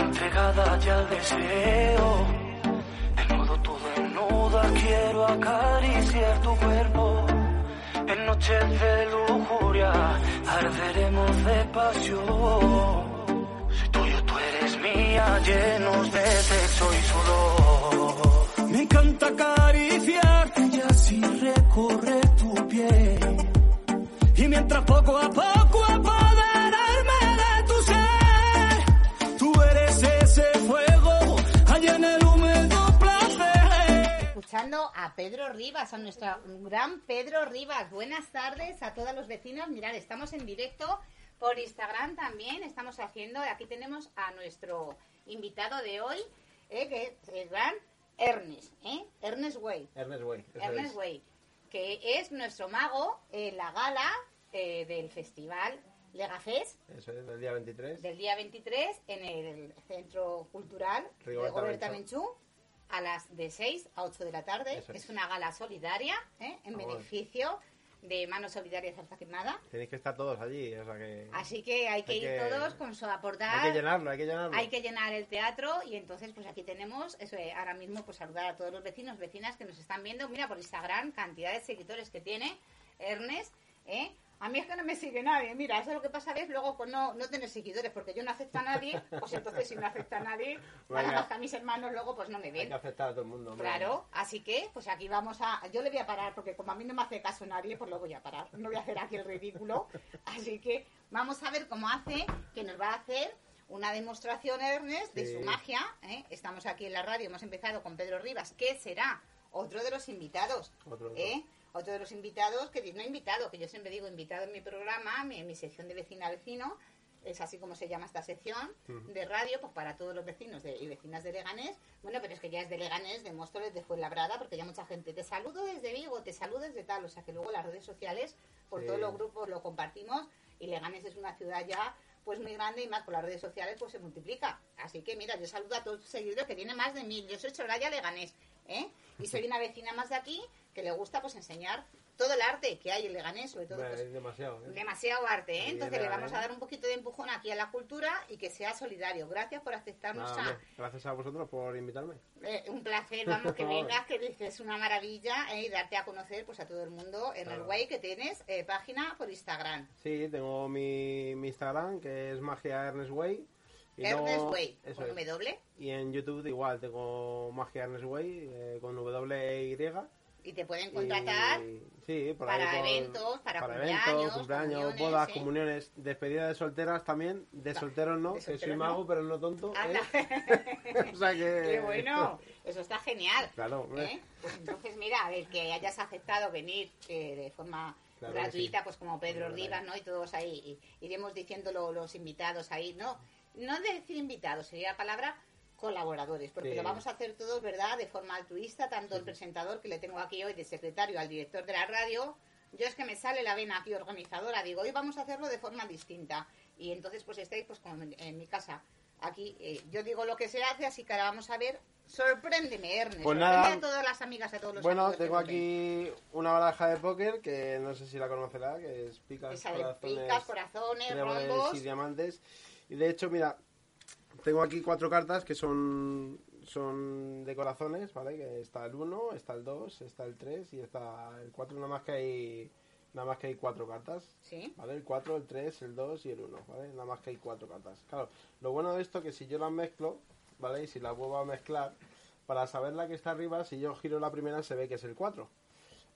entregada ya al deseo. De modo todo nuda quiero acariciar tu cuerpo. En noches de lujuria arderemos de pasión. Si tuyo tú eres mía, llenos de sexo y sudor. Me encanta acariciarte y así recorrer tu piel. Y mientras poco a poco Pedro Rivas, a nuestro gran Pedro Rivas. Buenas tardes a todos los vecinos. Mirad, estamos en directo por Instagram también. Estamos haciendo, aquí tenemos a nuestro invitado de hoy, eh, que es el gran Ernest, ¿eh? Ernest Way. Ernest Way. Ernest es. Way, que es nuestro mago en la gala eh, del festival Legafest Eso es, el día 23. del día 23 en el Centro Cultural Rigoberta Rigoberta Menchú. A las de 6 a 8 de la tarde. Eso es. es. una gala solidaria ¿eh? en Vamos. beneficio de Manos Solidarias Alza Quemada. Tenéis que estar todos allí, o sea que... Así que hay que Hay ir que- todos con su aportar. Hay que llenarlo, hay que llenarlo. Hay que llenar el teatro y entonces pues aquí tenemos eso eh, ahora mismo pues saludar a todos los vecinos vecinas que nos están viendo mira por Instagram cantidad de seguidores que tiene Ernest ¿eh? A mí es que no me sigue nadie mira eso es lo que pasa ves luego con no, no tener seguidores porque yo no acepto a nadie pues entonces si no acepta a nadie Venga. nada más que a mis hermanos luego pues no me Hay ven que afectar a todo el mundo. Claro, así que pues aquí vamos a... Yo le voy a parar porque como a mí no me hace caso nadie, pues lo voy a parar. No voy a hacer aquí el ridículo. Así que vamos a ver cómo hace, que nos va a hacer una demostración Ernest de Sí. su magia. ¿eh? Estamos aquí en la radio, hemos empezado con Pedro Rivas, que será otro de los invitados. Otro, otro. ¿eh? Otro de los invitados, que no invitado, que yo siempre digo invitado en mi programa, mi- en mi sección de vecina a vecino, es así como se llama esta sección de radio, pues para todos los vecinos de- y vecinas de Leganés. Bueno, pero es que ya es de Leganés, de Móstoles, de Fuenlabrada, porque ya mucha gente te saludo desde Vigo, te saludo desde tal, o sea que luego las redes sociales, por Sí. todos los grupos lo compartimos y Leganés es una ciudad ya pues muy grande y más por las redes sociales pues se multiplica. Así que mira, yo saludo a todos tus seguidores que tiene más de mil. Yo soy Soraya Leganés, ¿eh? Y soy una vecina más de aquí que le gusta pues enseñar todo el arte que hay en Leganés, sobre todo pues, es demasiado, ¿eh? demasiado arte, ¿eh? Entonces es le vamos ¿eh? a dar un poquito de empujón aquí a la cultura y que sea solidario. Gracias por aceptarnos a... gracias a vosotros por invitarme. Eh, un placer, vamos, que vengas, que dices una maravilla eh, y darte a conocer pues a todo el mundo en el. Way que tienes eh, página por Instagram. Sí, tengo mi, mi Instagram, que es Magia Ernest Way. Y Ernest luego- Way, con es. W, Y en YouTube igual, tengo Magia Ernest Way, eh, con W e Y. y te pueden contratar. Y- sí, por para por- eventos, para eventos, cumpleaños, cumpleaños, comuniones, bodas, ¿eh? comuniones, despedida de solteras también, de Va, solteros no, de que soy mago no. pero no tonto. ¿eh? o sea que... Qué bueno, eso está genial. Claro. ¿eh? Pues entonces, mira, el que hayas aceptado venir eh, de forma Claro gratuita, sí. pues como Pedro Claro, Rivas, ¿no? Y todos ahí, y iremos diciendo lo- los invitados ahí, ¿no? No de decir invitados, sería la palabra colaboradores, porque Sí. lo vamos a hacer todos, ¿verdad? De forma altruista, tanto el presentador que le tengo aquí hoy de secretario al director de la radio. Yo es que me sale la vena aquí organizadora, digo, hoy vamos a hacerlo de forma distinta. Y entonces pues estáis pues como en, mi casa. Aquí eh, yo digo lo que se hace, así que ahora vamos a ver. Sorpréndeme, Ernest. Pues nada. a todas las amigas, a todos los Bueno, tengo ven. aquí una baraja de póker que no sé si la conocerá, que es picas, corazones, picas, corazones, rombos. y diamantes. Y de hecho, mira, tengo aquí cuatro cartas que son son de corazones, ¿vale? Que está el 1, está el 2, está el 3 y está el 4, nada más que hay nada más que hay cuatro cartas. Sí. ¿Vale? El 4, el 3, el 2 y el 1, ¿vale? Nada más que hay cuatro cartas. Claro, lo bueno de esto es que si yo las mezclo, ¿vale? Y si las vuelvo a mezclar, para saber la que está arriba, si yo giro la primera se ve que es el 4.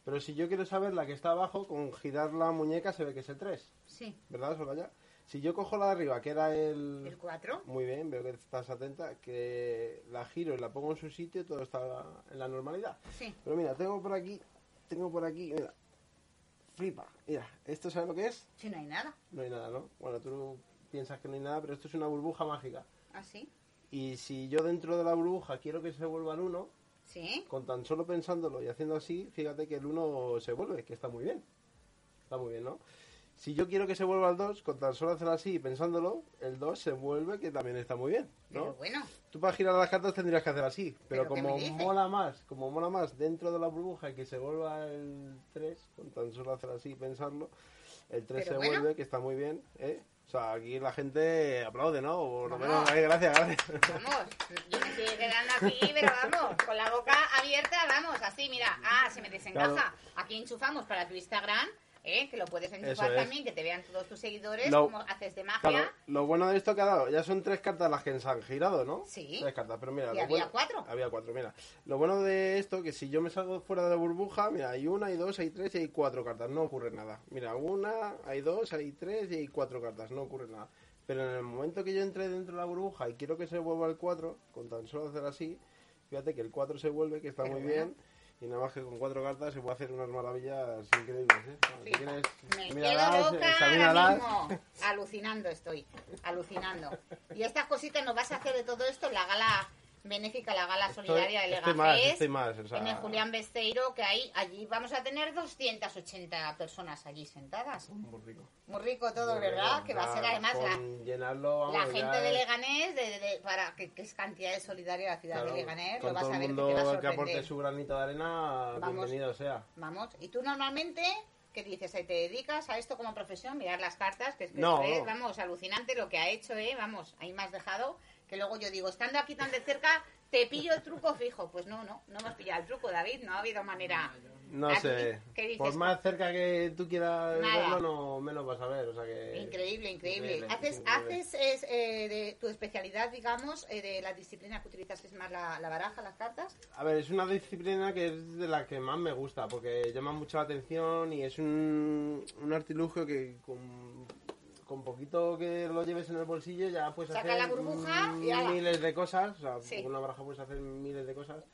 Pero si yo quiero saber la que está abajo, con girar la muñeca se ve que es el 3. Sí. ¿Verdad, Soraya? Si yo cojo la de arriba, que era el... El 4. Muy bien, veo que estás atenta, que la giro y la pongo en su sitio, todo está en la normalidad. Sí. Pero mira, tengo por aquí, tengo por aquí, mira, flipa, mira, ¿esto sabes lo que es? Sí, no hay nada. No hay nada, ¿no? Bueno, tú piensas que no hay nada, pero esto es una burbuja mágica. ¿Así? Y si yo dentro de la burbuja quiero que se vuelva el 1, Sí. con tan solo pensándolo y haciendo así, fíjate que el 1 se vuelve, que está muy bien. Está muy bien, ¿no? Si yo quiero que se vuelva el 2, con tan solo hacer así y pensándolo, el 2 se vuelve, que también está muy bien, Pero ¿no? bueno. Tú para girar las cartas tendrías que hacer así, pero, ¿Pero qué como mola más, como mola más dentro de la burbuja y que se vuelva el 3, con tan solo hacer así y pensarlo, el 3 Pero se bueno. vuelve, que está muy bien, ¿eh? O sea, aquí la gente aplaude, ¿no? Por lo menos, ay, gracias, gracias. Vamos, yo me estoy quedando aquí, pero vamos, con la boca abierta, vamos, así, mira. Ah, se me desencaja. Claro. Aquí enchufamos para tu Instagram, ¿eh? que lo puedes enchufar es. también, que te vean todos tus seguidores, Lo- cómo haces de magia. Claro, lo bueno de esto que ha dado, ya son tres cartas las que se han girado, ¿no? Sí. Tres cartas, pero mira. Y había bueno- cuatro. Había cuatro, mira. Lo bueno de esto, que si yo me salgo fuera de la burbuja, mira, hay una, hay dos, hay tres y hay cuatro cartas, no ocurre nada. Mira, una, hay dos, hay tres y hay cuatro cartas, no ocurre nada. Pero en el momento que yo entre dentro de la burbuja y quiero que se vuelva el 4, con tan solo hacer así, fíjate que el 4 se vuelve, que está Pero muy bueno. bien. Y nada más que con cuatro cartas se puede hacer unas maravillas increíbles, ¿eh? Si quieres, Me quedo loca mismo. Alucinando estoy, alucinando. Y estas cositas nos vas a hacer de todo esto en la gala benéfica, la gala Estoy- solidaria de estoy Lega más, Fest, estoy más, o sea- en el Julián Besteiro, que hay allí vamos a tener 280 personas allí sentadas. Muy rico. Muy rico todo, Muy ¿verdad? Que va a ser además la, con llenarlo, vamos, la ya gente de Leganés, de, de- de- para que, que es cantidad de solidaria la ciudad claro, de Leganés, con lo vas todo a el ver que mundo te va a que aporte su granito de arena, Vamos. bienvenido sea. Vamos, y tú normalmente, ¿qué dices? ¿Te dedicas a esto como profesión? Mirar las cartas, que es que No. vamos, alucinante lo que ha hecho, ¿eh? Vamos, ahí me has dejado, que luego yo digo, estando aquí tan de cerca, te pillo el truco fijo. Pues no, no, no hemos pillado el truco, David, no ha habido manera. No ¿A ti sé, qué dices? por más cerca que tú quieras Nada. verlo, no menos vas a ver, o sea que... Increíble, increíble. Increíble, haces, increíble. haces es, eh, de tu especialidad, digamos, eh, de la disciplina que utilizas es más la, la baraja, las cartas. A ver, es una disciplina que es de la que más me gusta, porque llama mucho la atención y es un, un artilugio que con, con poquito que lo lleves en el bolsillo ya puedes Saca hacer la burbuja y ala. miles de cosas, o sea, Sí. con una baraja puedes hacer miles de cosas,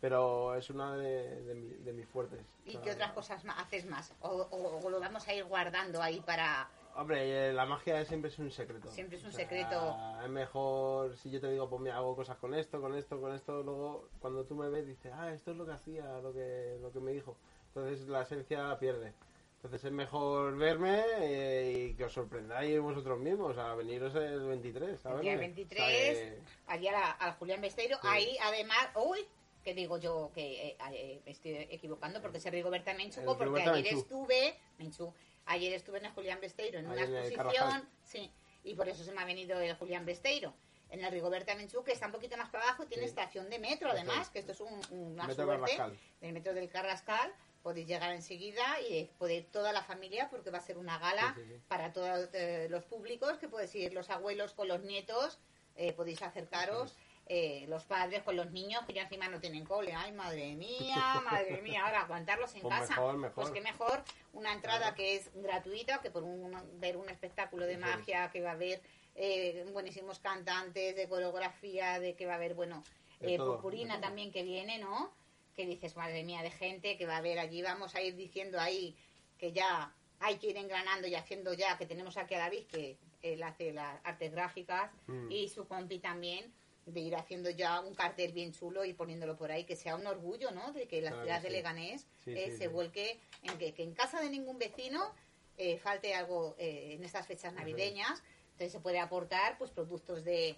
pero es una de, de, mi- de mis fuertes. ¿Y O sea, qué otras cosas haces más? O, o- o lo vamos a ir guardando ahí para... Hombre, eh, la magia siempre es un secreto. Siempre es un sea, secreto. Es mejor, si yo te digo, pues me hago cosas con esto, con esto, con esto, luego cuando tú me ves dices, ah, esto es lo que hacía, lo que, lo que me dijo. Entonces la esencia la pierde. Entonces es mejor verme eh, y que os sorprendáis vosotros mismos, a veniros el 23, ¿sabes? El día O sea 23, allí a la- al Julián Besteiro, Sí. ahí además, uy, que digo yo que eh, eh, me estoy equivocando porque es el Rigoberta Menchuco, porque Rigoberta ayer Menchú. estuve, Menchú, ayer estuve en el Julián Besteiro en una exposición, sí, y por eso se me ha venido el Julián Besteiro. En el Rigoberta Menchú, que está un poquito más para abajo, tiene Sí. estación de metro, además, que esto es un, una Metro suerte Carrascal. del metro del Carrascal. Podéis llegar enseguida y poder toda la familia, porque va a ser una gala Sí, sí, sí. para todos eh, los públicos, que podéis ir los abuelos con los nietos, eh, podéis acercaros, eh, los padres con los niños, que ya encima no tienen cole. Ay, madre mía, madre mía, ahora aguantarlos en Pues casa. mejor, mejor. Pues qué mejor, una entrada que es gratuita, que por un- ver un espectáculo de magia, que va a haber eh, buenísimos cantantes, de coreografía, de que va a haber, bueno, eh, todo, purpurina también que viene, ¿no? Que dices, madre mía, de gente que va a haber allí, vamos a ir diciendo ahí que ya hay que ir engranando y haciendo ya, que tenemos aquí a David, que él hace las artes gráficas, Mm. y su compi también, de ir haciendo ya un cartel bien chulo y poniéndolo por ahí, que sea un orgullo, ¿no? De que la Claro ciudad que de. Leganés Sí, eh, sí, se vuelque en que, que en casa de ningún vecino eh, falte algo eh, en estas fechas navideñas. Entonces se puede aportar pues productos de,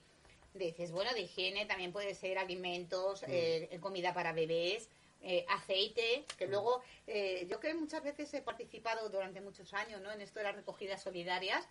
de, dices, bueno, de higiene, también puede ser alimentos, Mm. eh, comida para bebés, eh, aceite, que luego eh, yo que muchas veces he participado durante muchos años ¿no? en esto de las recogidas solidarias.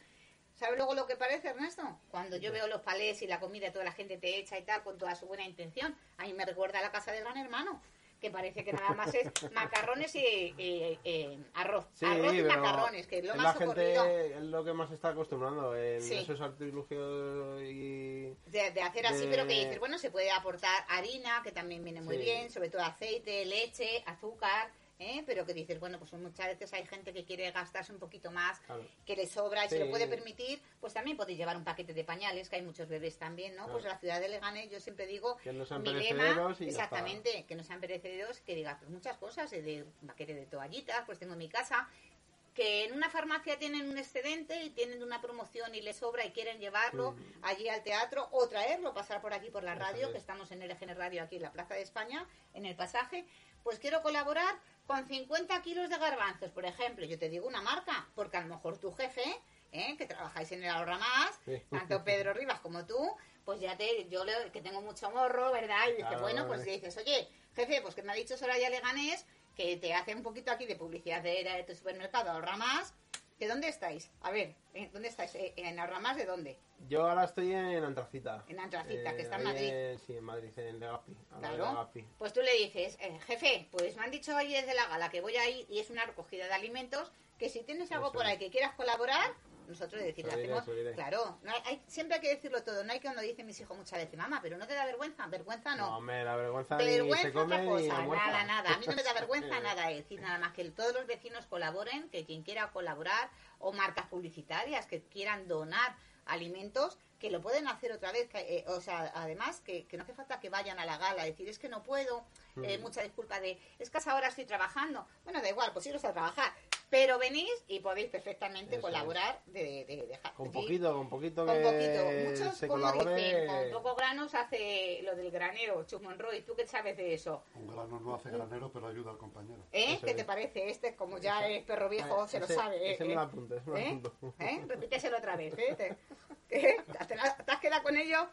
¿Sabes luego lo que parece, Ernesto? Cuando yo veo los palés y la comida toda la gente te echa y tal, con toda su buena intención, a mí me recuerda a la casa de Gran Hermano, que parece que nada más es macarrones y eh, eh, arroz. Sí, arroz y macarrones, que es lo más la socorrido gente es lo que más está acostumbrando en Sí. esos artilugios y de, de hacer así, de- pero que dices, bueno, se puede aportar harina, que también viene muy Sí. bien, sobre todo aceite, leche, azúcar, ¿eh? pero que dices, bueno, pues muchas veces hay gente que quiere gastarse un poquito más, Claro. que le sobra y se lo Sí. puede permitir, pues también podéis llevar un paquete de pañales, que hay muchos bebés también, ¿no? Claro. Pues la ciudad de Leganés, yo siempre digo, Que no sean mi y ya exactamente, que no sean perecederos, que digas, pues muchas cosas, eh, de un paquete de toallitas, pues tengo en mi casa, que en una farmacia tienen un excedente y tienen una promoción y les sobra y quieren llevarlo Mm. allí al teatro o traerlo, pasar por aquí por la radio, que estamos en LGN Radio aquí en la Plaza de España, en el pasaje, pues quiero colaborar con 50 kilos de garbanzos, por ejemplo. Yo te digo una marca, porque a lo mejor tu jefe, ¿eh? que trabajáis en el Ahorra Más, Sí. tanto Pedro Rivas como tú, pues ya te, yo le- que tengo mucho morro, ¿verdad? Y dices, bueno, pues dices, oye, jefe, pues que me ha dicho Soraya Leganés que te hace un poquito aquí de publicidad de, de tu supermercado Ahorra Más, ¿De dónde estáis? A ver, ¿eh? ¿dónde estáis? Eh, ¿En Arramas de dónde? Yo ahora estoy en Antracita. En Antracita, que está en ahí Madrid. en- sí, en Madrid, en Legazpi. Claro. Legazpi. Pues tú le dices, eh, jefe, pues me han dicho ahí desde la gala que voy a ir y es una recogida de alimentos, que si tienes algo Eso por ahí que quieras colaborar, nosotros lo diré, hacemos, claro, no hay- hay- siempre hay que decirlo todo, no hay que uno dice mis hijos muchas veces, mamá, pero no te da vergüenza, vergüenza No, no. hombre, la vergüenza Vergüenza se come cosa, nada, nada. A mí no me da vergüenza nada decir nada más que todos los vecinos colaboren, que quien quiera colaborar, o marcas publicitarias que quieran donar alimentos, que lo pueden hacer otra vez. eh, o sea, además, que, que no hace falta que vayan a la gala, decir, es que no puedo, eh, Mm. mucha disculpa de, es que ahora estoy trabajando. Bueno, da igual, pues iros a trabajar. Pero venís y podéis perfectamente Eso colaborar de, de, dejar. Con sí, poquito, con poquito con que poquito. Muchos, se como colabore. dicen, con poco grano se hace lo del granero, Chus Monroy. ¿Tú qué sabes de eso? Un grano no hace granero, pero ayuda al compañero. ¿Eh? Eso ¿Qué es. te parece? Este, como ya es perro viejo, se lo Ese- sabe. ¿eh? Ese me lo apunto, ese me lo ¿Eh? apunto. ¿Eh? Repíteselo otra vez. ¿eh? Te, ¿qué? ¿Te, la- te has quedado con ello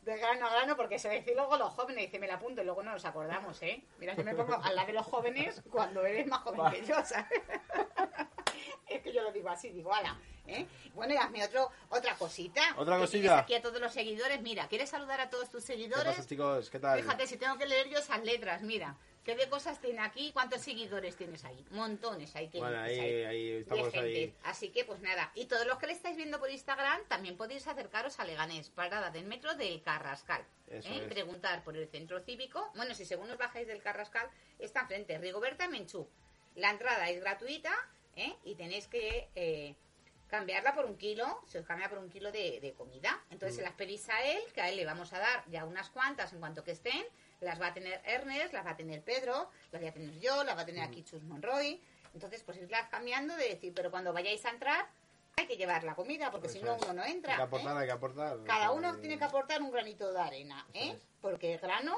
de grano a grano? Porque se dice luego los jóvenes, dice, me la apunto y luego no nos acordamos, ¿eh? Mira, yo me pongo al lado de los jóvenes cuando eres más joven que yo, ¿sabes? Yo lo digo así, digo, ala. ¿eh? Bueno, y hazme otro, otra cosita. Otra tienes Aquí a todos los seguidores. Mira, ¿quieres saludar a todos tus ¿Qué seguidores? pasa, chicos? ¿Qué tal? Fíjate, si tengo que leer yo esas letras, mira. ¿Qué de cosas tiene aquí? ¿Cuántos seguidores tienes ahí? Montones que Bueno, dices ahí, ahí de estamos gente. ahí. Así que, pues nada. Y todos los que le estáis viendo por Instagram, también podéis acercaros a Leganés, parada del metro del Carrascal. Eso ¿eh? es. Preguntar por el centro cívico. Bueno, si según os bajáis del Carrascal, está enfrente, Rigoberta Menchú. La entrada es gratuita ¿eh? y tenéis que eh, cambiarla por un kilo, se os cambia por un kilo de, de comida. Entonces Mm. se las pedís a él, que a él le vamos a dar ya unas cuantas en cuanto que estén. Las va a tener Ernest, las va a tener Pedro, las voy a tener yo, las va a tener Mm. aquí Chus Monroy. Entonces, pues irlas cambiando de decir, pero cuando vayáis a entrar, hay que llevar la comida, porque si no, uno no entra. Hay que ¿eh? aportar, hay que aportar. Cada uno tiene que aportar un granito de arena, ¿eh? Porque grano,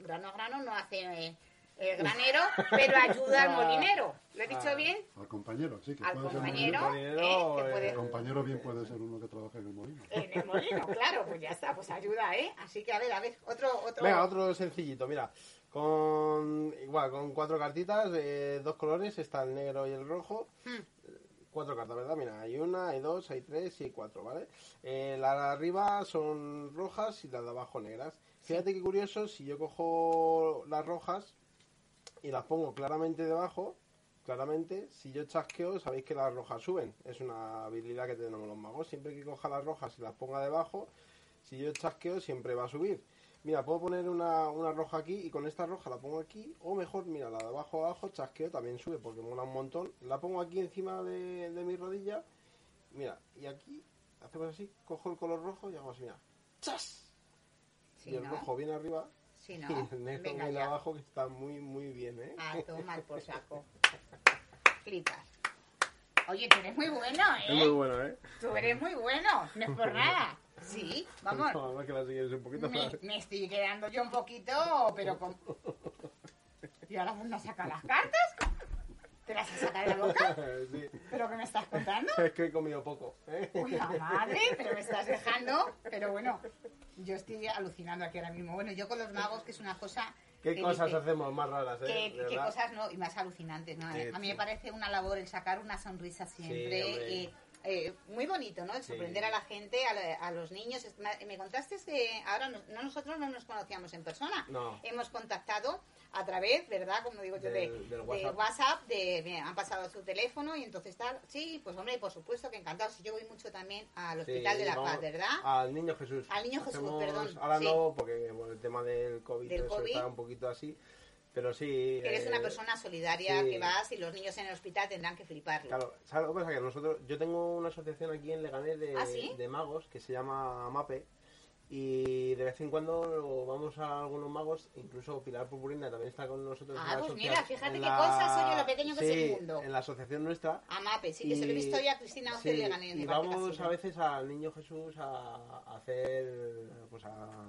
grano a grano no hace eh, eh, granero, pero ayuda al molinero. ¿Lo he dicho Ah. bien? Al compañero, sí, que Al puede ser compañero, molinero, ¿eh? Que eh, puede- El compañero bien puede ser uno que trabaja en el molino. En el molino, claro, pues ya está, pues ayuda, ¿eh? Así que a ver, a ver, otro, otro. Venga, otro sencillito, mira. Con igual, con cuatro cartitas, eh, dos colores, está el negro y el rojo. Hmm. Cuatro cartas, ¿verdad? Mira, hay una, hay dos, hay tres y hay cuatro, ¿vale? Eh, las de arriba son rojas y las de abajo negras. Fíjate qué curioso, si yo cojo las rojas y las pongo claramente debajo, claramente, si yo chasqueo, sabéis que las rojas suben. Es una habilidad que tenemos los magos. Siempre que coja las rojas y las ponga debajo, si yo chasqueo, siempre va a subir. Mira, puedo poner una, una roja aquí y con esta roja la pongo aquí. O mejor, mira, la de abajo abajo, chasqueo, también sube porque mola un montón. La pongo aquí encima de, de mi rodilla. Mira, y aquí hacemos así, cojo el color rojo y hago así, mira. ¡Chas! Sí, y el ¿no? rojo viene arriba Sí, ¿no? y el negro Venga ya. abajo que está muy, muy bien, ¿eh? Ah, tomar por saco. Flipas. Oye, tú eres muy bueno, ¿eh? Es muy bueno, ¿eh? Tú eres muy bueno, no es por nada. Sí, vamos. No, que la sigues un poquito Me, me estoy quedando yo un poquito, pero con... ¿Y ahora no sacar las cartas? ¿Te las has sacado de la boca? sí. ¿Pero qué me estás contando? Es que he comido poco, ¿eh? Uy, la madre, pero me estás dejando. Pero bueno, yo estoy alucinando aquí ahora mismo. Bueno, yo con los magos, que es una cosa... ¿Qué que cosas dice- hacemos más raras, eh? ¿Qué, De qué cosas no? Y más alucinantes, ¿no? Sí, a mí sí. me parece una labor el sacar una sonrisa siempre. y, eh, muy bonito, ¿no? El sorprender Sí. a la gente, a, la- a los niños. Me contaste que ahora no- nosotros no nos conocíamos en persona. No. Hemos contactado a través, ¿verdad? Como digo yo, de, Del- del de WhatsApp. De, me han pasado su teléfono y entonces tal. Sí, pues hombre, por supuesto que encantado. Si yo voy mucho también al Hospital Sí, de la Paz, ¿verdad? Al Niño Jesús. Al Niño Jesús, Hacemos- perdón, Ahora sí. no, porque bueno, el tema del COVID, Del eso COVID. está un poquito así. Pero sí. Eres eh, una persona solidaria sí. que vas y los niños en el hospital tendrán que fliparlo. Claro, ¿sabes lo que pasa? Que nosotros, yo tengo una asociación aquí en Leganés de, ¿Ah, sí? de magos que se llama MAPE y de vez en cuando vamos a algunos magos, incluso Pilar Purpurina también está con nosotros. en Ah, la pues asocia- mira, fíjate en qué la- cosas, oye, lo pequeño que es el Sí, mundo. en la asociación nuestra. A Mape, sí, que se lo he visto ya a Cristina sí, Ángel de Gané. y vamos a veces al Niño Jesús a, a hacer, pues a,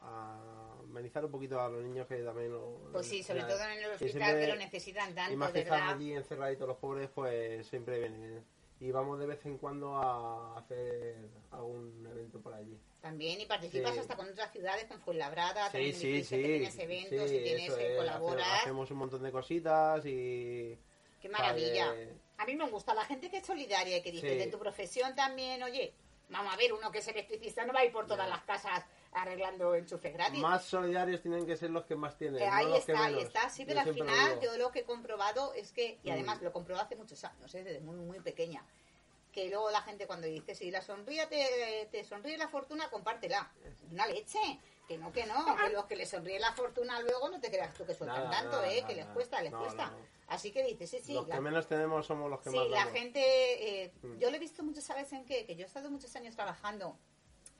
a amenizar un poquito a los niños que también lo... Pues sí, sobre todo en el que hospital siempre- que lo necesitan y tanto, más que están allí encerraditos los pobres, pues siempre vienen. Y vamos de vez en cuando a hacer algún evento por allí. También, y participas Sí. hasta con otras ciudades, con Fuenlabrada, Sí, sí, sí. tienes eventos sí, y tienes que es, colaborar. hace- Hacemos un montón de cositas y Qué maravilla. A mí me gusta la gente que es solidaria y que dice, de tu profesión también, oye, vamos a ver, uno que es electricista no va a ir por todas Ya. las casas arreglando enchufe gratis. Más solidarios tienen que ser los que más tienen. Eh, no ahí que está, ahí está. Sí, Yo pero al final yo lo que he comprobado es que, y además Mm. lo comprobé hace muchos años, ¿eh? desde muy, muy pequeña, que luego la gente cuando dice, si la sonríe te, te sonríe la fortuna, compártela. Una leche. Que no, que no, que los que les sonríe la fortuna luego no te creas tú que sueltan Nada, tanto, nada, ¿eh? que les cuesta, les cuesta. Así que dices, sí, sí. los la- que menos tenemos somos los que Sí, más la damos. gente, eh, Mm. yo lo he visto muchas veces en que, que yo he estado muchos años trabajando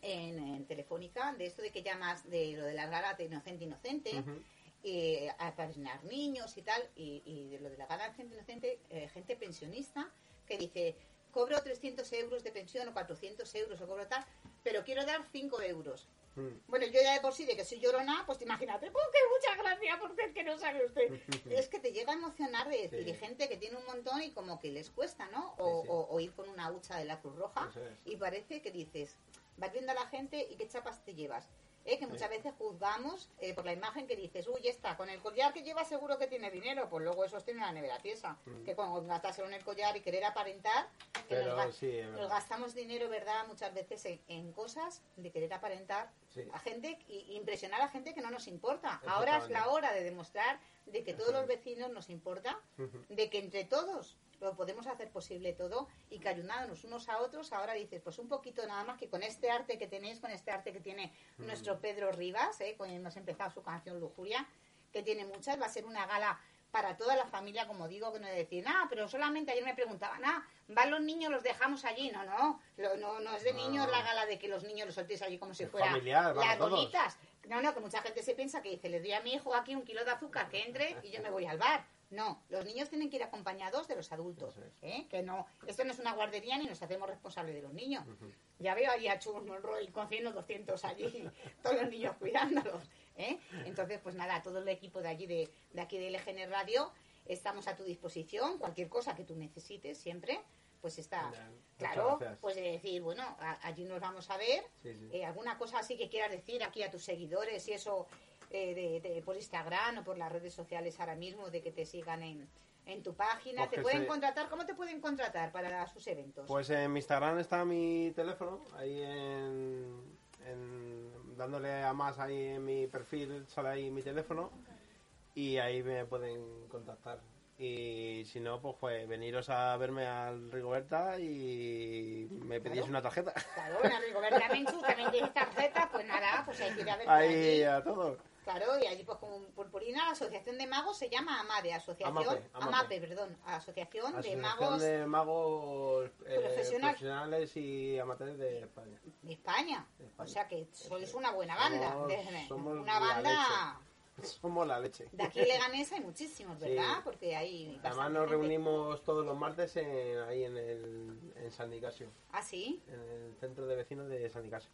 en, en Telefónica, de esto de que llamas de lo de las galas de inocente inocente, Ujú. eh, a padrinar niños y tal, y, y de lo de la gala de gente inocente, eh, gente pensionista que dice, cobro 300 euros de pensión o 400 euros o cobro tal, pero quiero dar 5 euros. Mm. Bueno, yo ya de por sí de que soy llorona, pues imagínate, pues que muchas gracias porque es que no sabe usted. es que te llega a emocionar de decir, Sí. y gente que tiene un montón y como que les cuesta, ¿no? O, Sí, sí. o- o ir con una hucha de la Cruz Roja es. y parece que dices, vas viendo a la gente y qué chapas te llevas. ¿Eh? Que muchas veces juzgamos eh, por la imagen que dices, uy, está, con el collar que lleva seguro que tiene dinero, pues luego esos tienen la nevera tiesa. Mm. Que cuando gastárselo en el collar y querer aparentar, que Pero nos, ga- sí, es nos verdad. gastamos dinero, ¿verdad? Muchas veces en, en cosas de querer aparentar Sí. a gente y impresionar a gente que no nos importa. Ahora es la hora de demostrar de que todos Eso los vecinos nos importa, de que entre todos lo podemos hacer posible todo y que ayudándonos unos a otros, ahora dices, pues un poquito nada más que con este arte que tenéis, con este arte que tiene Mm. nuestro Pedro Rivas, ¿eh? con hemos empezado su canción Lujuria, que tiene muchas, va a ser una gala para toda la familia, como digo, que no decir, ah, pero solamente ayer me preguntaban, ah, van los niños, los dejamos allí. No, no, lo- no, no es de niños la gala de que los niños los soltéis allí como si Es fuera familiar, las todos. bolitas. No, no, que mucha gente se piensa que dice, le doy a mi hijo aquí un kilo de azúcar, que entre y yo me voy al bar. No, los niños tienen que ir acompañados de los adultos. Es. ¿eh? Que no, esto no es una guardería ni nos hacemos responsables de los niños. Ya veo ahí a Chus Monroy con 100 o 200 allí, todos los niños cuidándolos. ¿eh? Entonces, pues nada, todo el equipo de allí, de, de aquí de LGN Radio, estamos a tu disposición. Cualquier cosa que tú necesites siempre, pues está. Claro, pues de decir, bueno, a- allí nos vamos a ver. Sí, sí. Eh, alguna cosa así que quieras decir aquí a tus seguidores y eso eh, de, de- por Instagram o por las redes sociales ahora mismo, de que te sigan en, en tu página. Pues ¿Te que pueden contratar? ¿Cómo te pueden contratar para sus eventos? Pues en mi Instagram está mi teléfono, ahí en, en- dándole a más ahí en mi perfil sale ahí mi teléfono y ahí me pueden contactar. Y si no, pues, pues veniros a verme al Rigoberta y me pedís Claro. una tarjeta. Claro, bueno, Rigoberta Menchú también tienes tarjeta, pues nada, pues hay que ir a ver Ahí a todos. Claro, y allí pues con purpurina, la asociación de magos se llama AMADE, asociación, Amape, Amape. perdón, asociación, de magos de magos eh, Profesional. profesionales y amateurs de España. de España. De España. O sea que sois una buena banda. Somos- una banda Somos la leche. de aquí Leganés hay muchísimos, ¿verdad? Sí. Porque hay Además nos gente. reunimos todos los martes en- ahí en, el, en San Nicasio, Ah, sí, en el centro de vecinos de San Nicasio.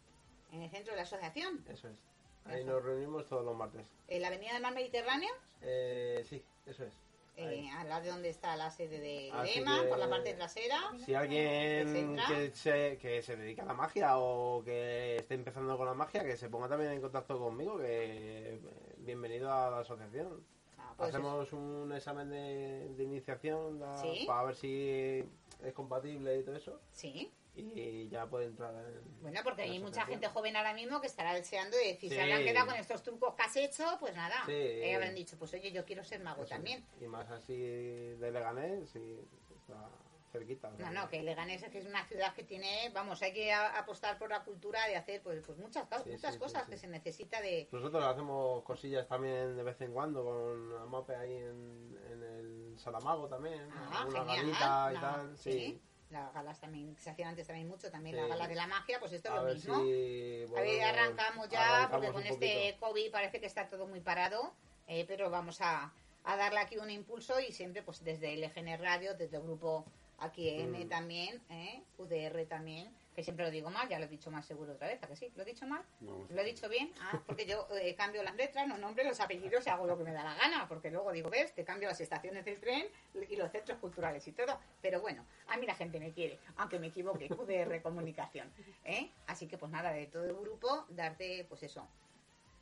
en el centro de la asociación, Eso es. Ahí nos reunimos todos los martes. en la avenida del Mar Mediterráneo, Eh, sí, eso es. eh, al lado de donde está la sede de Así Lema, por la parte trasera. Si alguien Etcétera. que se, que se dedica a la magia o que esté empezando con la magia, que se ponga también en contacto conmigo, que eh, bienvenido a la asociación. Ah, pues Hacemos un examen de, de iniciación Sí. para ver si es compatible y todo eso. Sí, Y ya puede entrar en. bueno, porque hay la mucha gente joven ahora mismo que estará deseando de decir, Sí. se habrán quedado con estos trucos que has hecho, pues nada, Sí. eh, habrán dicho, pues oye, yo quiero ser mago Eso también. Y más así de Leganés, y está cerquita. No, no, que Leganés es que es una ciudad que tiene, vamos, hay que apostar por la cultura de hacer pues, pues muchas, cosas- Sí, muchas sí, sí, cosas sí. que se necesita de... Nosotros hacemos cosillas también de vez en cuando con Amape ahí en, en el Salamago también. Ah, una genial. y la- tal. sí. Las galas también, se hacían antes también mucho, también Sí. la gala de la magia, pues esto es lo mismo. si. A ver, arrancamos ya, arrancamos porque con este COVID parece que está todo muy parado, eh, pero vamos a, a darle aquí un impulso y siempre pues desde LGN Radio, desde el grupo aquí M Mm. también, eh, UDR también, que siempre lo digo mal, ya lo he dicho mal seguro otra vez, ¿a que sí? ¿Lo he dicho mal? No, ¿Lo he dicho bien? Ah, porque yo eh, cambio las letras, los nombres, los apellidos y hago lo que me da la gana, porque luego digo, ves, te cambio las estaciones del tren y los centros culturales y todo. Pero bueno, a mí la gente me quiere, aunque me equivoque, UDR Comunicación. ¿eh? Así que pues nada, de todo el grupo, darte pues eso,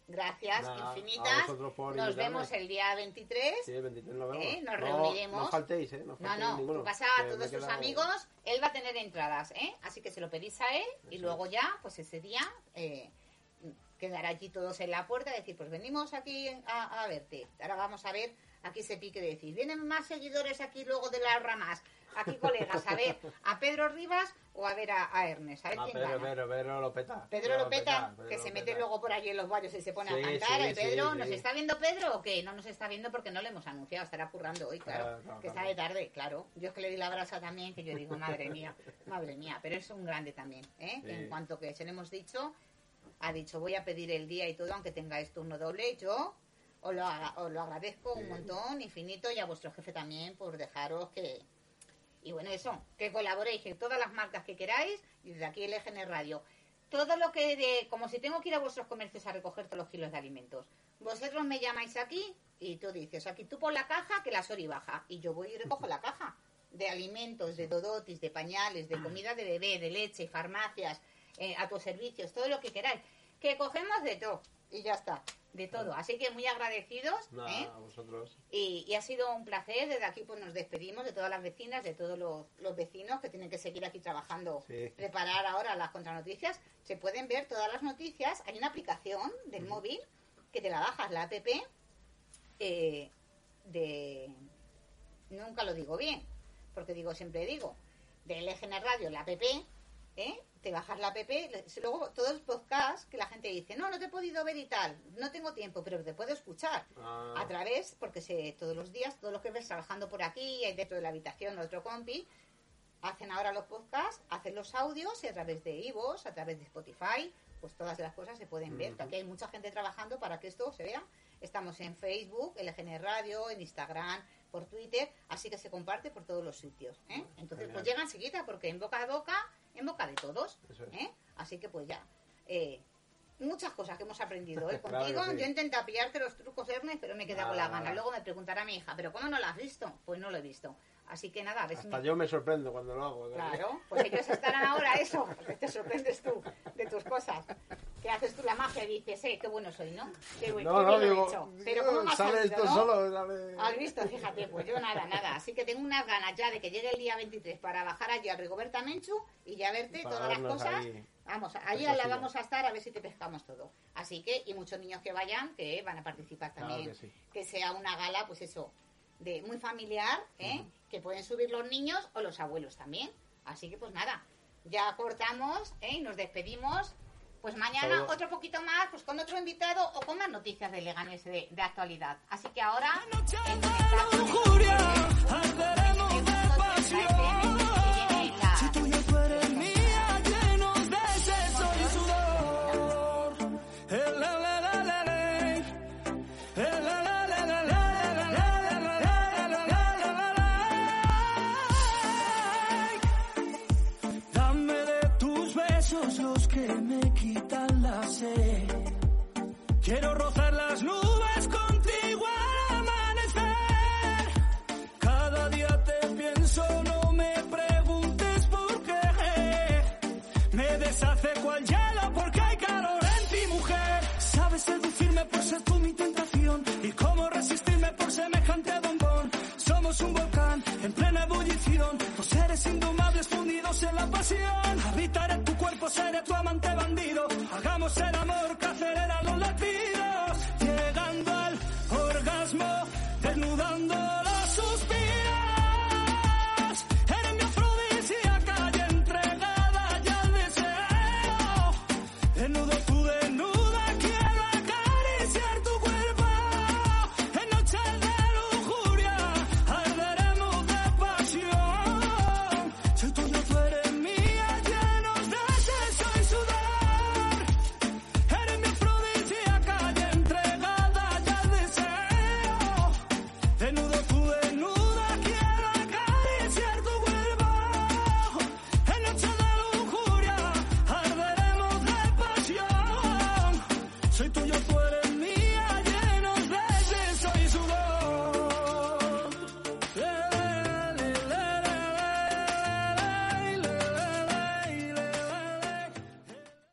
Gracias Nada, infinitas. Nos invitarme. vemos el día 23. Sí, el 23 nos vemos. ¿Eh? Nos No- reuniremos. No faltéis, ¿eh? No, No, faltéis no, ninguno, tú pasa a todos tus amigos, él va a tener entradas, ¿eh? Así que se lo pedís a él y luego ya, pues ese día, eh, quedar allí todos en la puerta y decir, pues venimos aquí a, a verte. Ahora vamos a ver aquí ese pique de decir, vienen más seguidores aquí luego de las ramas, aquí colegas, a ver a Pedro Rivas o a ver a, a Ernest, a ver Ah, quién Pedro, gana. Pedro, Pedro lo peta. Pedro lo peta, Pedro que se mete luego por allí en los barrios y se pone Sí, a cantar. sí, ¿eh, Pedro? sí, ¿Nos sí. está viendo Pedro o qué? No nos está viendo porque no le hemos anunciado, estará currando hoy, claro. Claro, claro, que claro. está de tarde, claro. Yo es que le di la brasa también, que yo digo, madre mía, madre mía. Pero es un grande también, ¿eh? Sí. En cuanto que se le hemos dicho, ha dicho, voy a pedir el día y todo, aunque tengáis turno doble, yo os lo, os lo agradezco un Sí. montón, infinito, y a vuestro jefe también por dejaros que, y bueno, eso, que colaboréis en todas las marcas que queráis y desde aquí el EGN Radio. Todo lo que de, como si tengo que ir a vuestros comercios a recoger todos los kilos de alimentos. Vosotros me llamáis aquí y tú dices, aquí tú pon la caja que la Sori baja. Y yo voy y recojo la caja de alimentos, de dodotis, de pañales, de comida de bebé, de leche, farmacias, eh, a tus servicios, todo lo que queráis. Que cogemos de todo y ya está, de todo. Así que muy agradecidos. Nada, ¿eh? a vosotros. Y, y ha sido un placer. Desde aquí pues nos despedimos de todas las vecinas, de todos los, los vecinos que tienen que seguir aquí trabajando, Sí. preparar ahora las contranoticias. Se pueden ver todas las noticias. Hay una aplicación del móvil que te la bajas, la app eh, de... Nunca lo digo bien, porque digo, siempre digo, del EGN Radio, la app, ¿eh? Te bajas la app, luego todos los podcasts que la gente dice, no, no te he podido ver y tal, no tengo tiempo, pero te puedo escuchar Ah, a través, porque se, todos los días, todos los que ves trabajando por aquí, hay dentro de la habitación otro compi, hacen ahora los podcasts, hacen los audios y a través de Ivos, a través de Spotify, pues todas las cosas se pueden ver. que Aquí hay mucha gente trabajando para que esto se vea. Estamos en Facebook, LGN Radio, en Instagram, por Twitter, así que se comparte por todos los sitios. ¿eh? Entonces, pues llega enseguida, porque en boca a boca, en boca de todos. Eso es. ¿eh? Así que pues ya. eh, muchas cosas que hemos aprendido ¿eh? Claro contigo. sí. Yo intento pillarte los trucos, Ernest, pero me he quedado con la Nada, gana. Luego me preguntará mi hija, ¿pero cómo no lo has visto? Pues no lo he visto. Así que nada, a ver si me- yo me sorprendo cuando lo hago. ¿eh? Claro, pues ellos estarán ahora eso, porque te sorprendes tú de tus cosas. Que haces tú la magia y dices, eh, qué bueno soy, ¿no? Qué, bu- No, no, lo he digo, hecho. Pero ¿cómo sale salido, esto no? solo. Has visto, fíjate, pues yo nada, nada. Así que tengo unas ganas ya de que llegue el día 23 para bajar allí a Rigoberta Menchu y ya verte todas las cosas. ahí. Vamos, allí la vamos a estar a ver si te pescamos todo. Así que, y muchos niños que vayan, que van a participar Claro también. que sí. que sea una gala, pues eso, de muy familiar, ¿eh? que pueden subir los niños o los abuelos también. Así que pues nada, ya cortamos ¿eh? y nos despedimos. Pues mañana otro poquito más, pues con otro invitado o con más noticias de Leganés de, de actualidad. Así que ahora... los que me quitan la sed. Quiero rozar las nubes contigo al amanecer. Cada día te pienso, no me preguntes por qué. Me deshace cual hielo porque hay calor en ti, mujer. Sabes seducirme por ser tú mi tentación. Y cómo resistirme por semejante bombón. Somos un volcán en plena ebullición. Dos seres indomables fundidos en la pasión. Habitaré